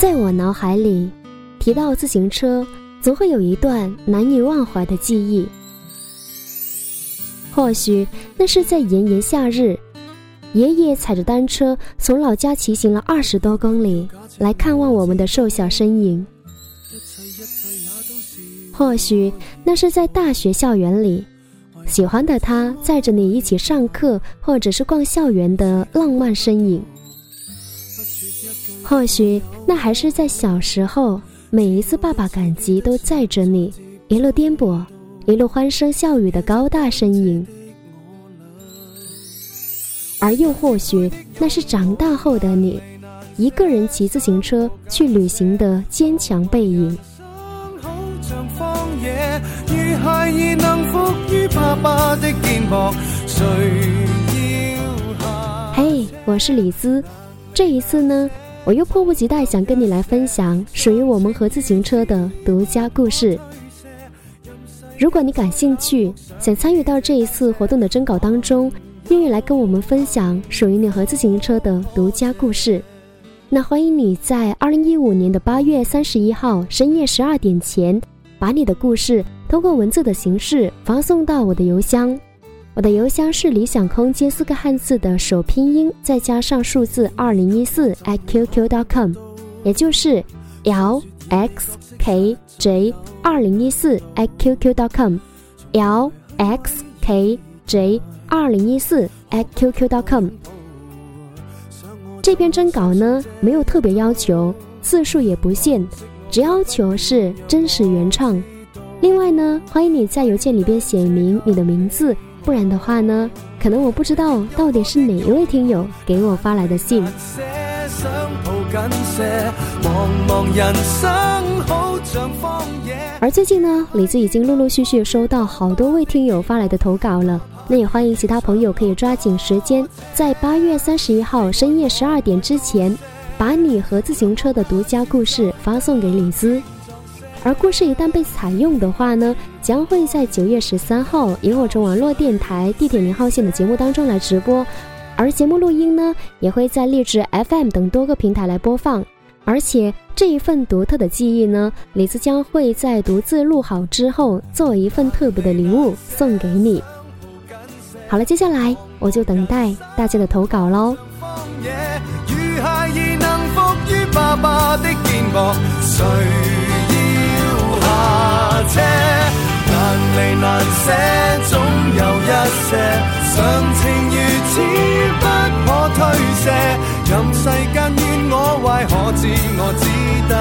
在我脑海里，提到自行车，总会有一段难以忘怀的记忆。或许那是在炎炎夏日，爷爷踩着单车从老家骑行了二十多公里来看望我们的瘦小身影。或许那是在大学校园里，喜欢的他载着你一起上课或者是逛校园的浪漫身影。或许那还是在小时候，每一次爸爸赶集都载着你一路颠簸。一路欢声笑语的高大身影，而又或许那是长大后的你，一个人骑自行车去旅行的坚强背影。嘿，我是李兹，这一次呢，我又迫不及待想跟你来分享属于我们和自行车的独家故事。如果你感兴趣，想参与到这一次活动的征稿当中，愿意来跟我们分享属于你和自行车的独家故事，那欢迎你在二零一五年的八月三十一号深夜十二点前，把你的故事通过文字的形式发送到我的邮箱。我的邮箱是理想空间四个汉字的首拼音再加上数字二零一四 @QQ.com，也就是 L X K J。二零一四 at qq dot com，l x k j 二零一四 at qq dot com。这篇征稿呢，没有特别要求，字数也不限，只要求是真实原创。另外呢，欢迎你在邮件里边写明你的名字，不然的话呢，可能我不知道到底是哪一位听友给我发来的信。而最近呢，李子已经陆陆续续收到好多位听友发来的投稿了。那也欢迎其他朋友可以抓紧时间，在八月三十一号深夜十二点之前，把你和自行车的独家故事发送给李子。而故事一旦被采用的话呢，将会在九月十三号萤火虫网络电台地铁零号线的节目当中来直播。而节目录音呢，也会在励志 FM 等多个平台来播放。而且这一份独特的记忆呢，李子将会在独自录好之后，做一份特别的礼物送给你。好了，接下来我就等待大家的投稿喽。这总有一些常情如此不可推卸。任世间怨我坏可知我只得